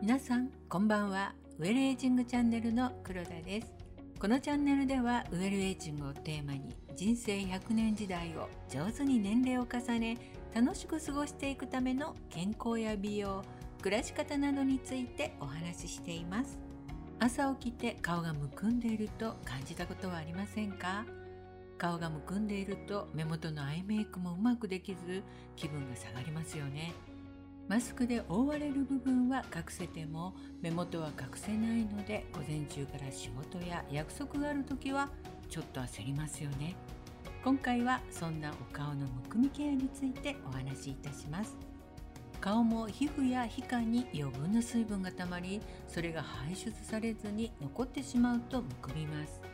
皆さんこんばんは。ウェルエイジングチャンネルの黒田です。このチャンネルではウェルエイジングをテーマに人生100年時代を上手に年齢を重ね楽しく過ごしていくための健康や美容暮らし方などについてお話ししています。朝起きて顔がむくんでいると感じたことはありませんか？顔がむくんでいると目元のアイメイクもうまくできず気分が下がりますよね。マスクで覆われる部分は隠せても目元は隠せないので午前中から仕事や約束がある時はちょっと焦りますよね。今回はそんなお顔のむくみケアについてお話しいたします。顔も皮膚や皮下に余分な水分がたまりそれが排出されずに残ってしまうとむくみます。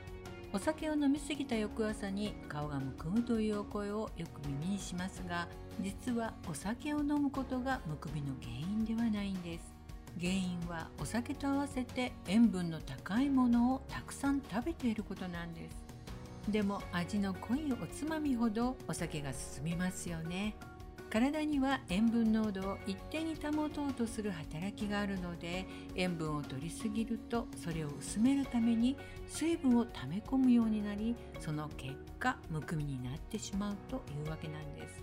お酒を飲みすぎた翌朝に顔がむくむというお声をよく耳にしますが実はお酒を飲むことがむくみの原因ではないんです。原因はお酒と合わせて塩分の高いものをたくさん食べていることなんです。でも味の濃いおつまみほどお酒が進みますよね。体には塩分濃度を一定に保とうとする働きがあるので塩分を摂りすぎるとそれを薄めるために水分を溜め込むようになりその結果むくみになってしまうというわけなんです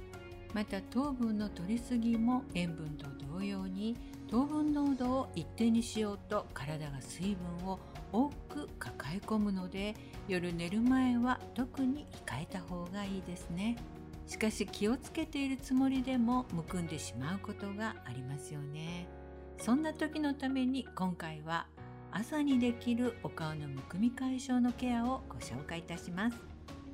また糖分の摂りすぎも塩分と同様に糖分濃度を一定にしようと体が水分を多く抱え込むので夜寝る前は特に控えた方がいいですね。しかし気をつけているつもりでもむくんでしまうことがありますよね。そんな時のために今回は朝にできるお顔のむくみ解消のケアをご紹介いたします。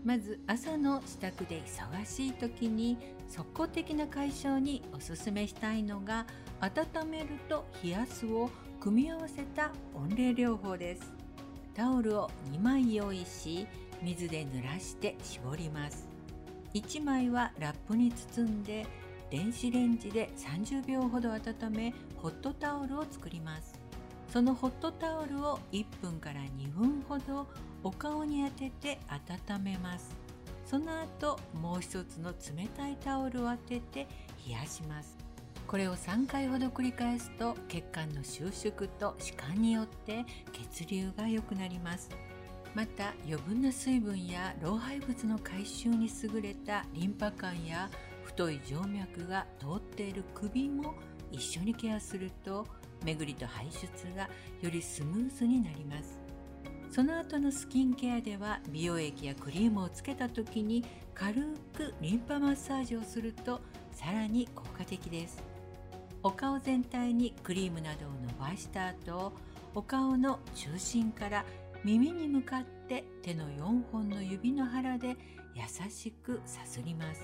まず朝の支度で忙しい時に即効的な解消におすすめしたいのが温めると冷やすを組み合わせた温冷療法です。タオルを2枚用意し水で濡らして絞ります。1枚はラップに包んで電子レンジで30秒ほど温めホットタオルを作ります。そのホットタオルを1分から2分ほどお顔に当てて温めます。その後もう一つの冷たいタオルを当てて冷やします。これを3回ほど繰り返すと血管の収縮と弛緩によって血流が良くなります。また余分な水分や老廃物の回収に優れたリンパ管や太い静脈が通っている首も一緒にケアすると巡りと排出がよりスムーズになります。その後のスキンケアでは美容液やクリームをつけた時に軽くリンパマッサージをするとさらに効果的です。お顔全体にクリームなどを伸ばした後お顔の中心から耳に向かって手の4本の指の腹で優しくさすります。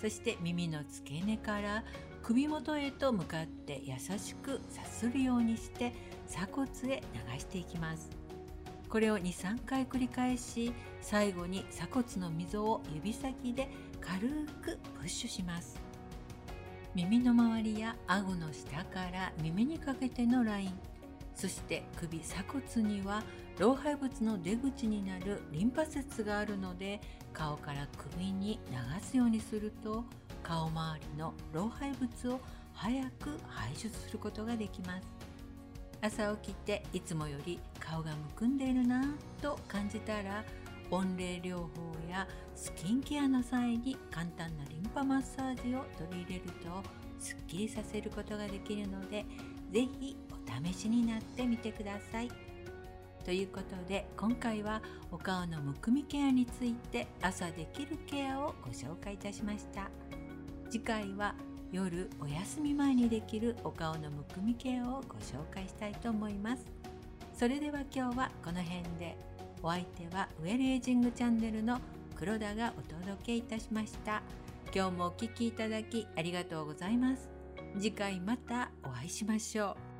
そして耳の付け根から首元へと向かって優しくさするようにして鎖骨へ流していきます。これを23回繰り返し最後に鎖骨の溝を指先で軽くプッシュします。耳の周りや顎の下から耳にかけてのラインそして首鎖骨には老廃物の出口になるリンパ節があるので顔から首に流すようにすると顔周りの老廃物を早く排出することができます。朝起きていつもより顔がむくんでいるなと感じたら温冷療法やスキンケアの際に簡単なリンパマッサージを取り入れるとすっきりさせることができるので是非試しになってみてください。ということで今回はお顔のむくみケアについて朝できるケアをご紹介いたしました。次回は夜お休み前にできるお顔のむくみケアをご紹介したいと思います。それでは今日はこの辺でお相手はウェルエイジングチャンネルの黒田がお届けいたしました。今日もお聴きいただきありがとうございます。次回またお会いしましょう。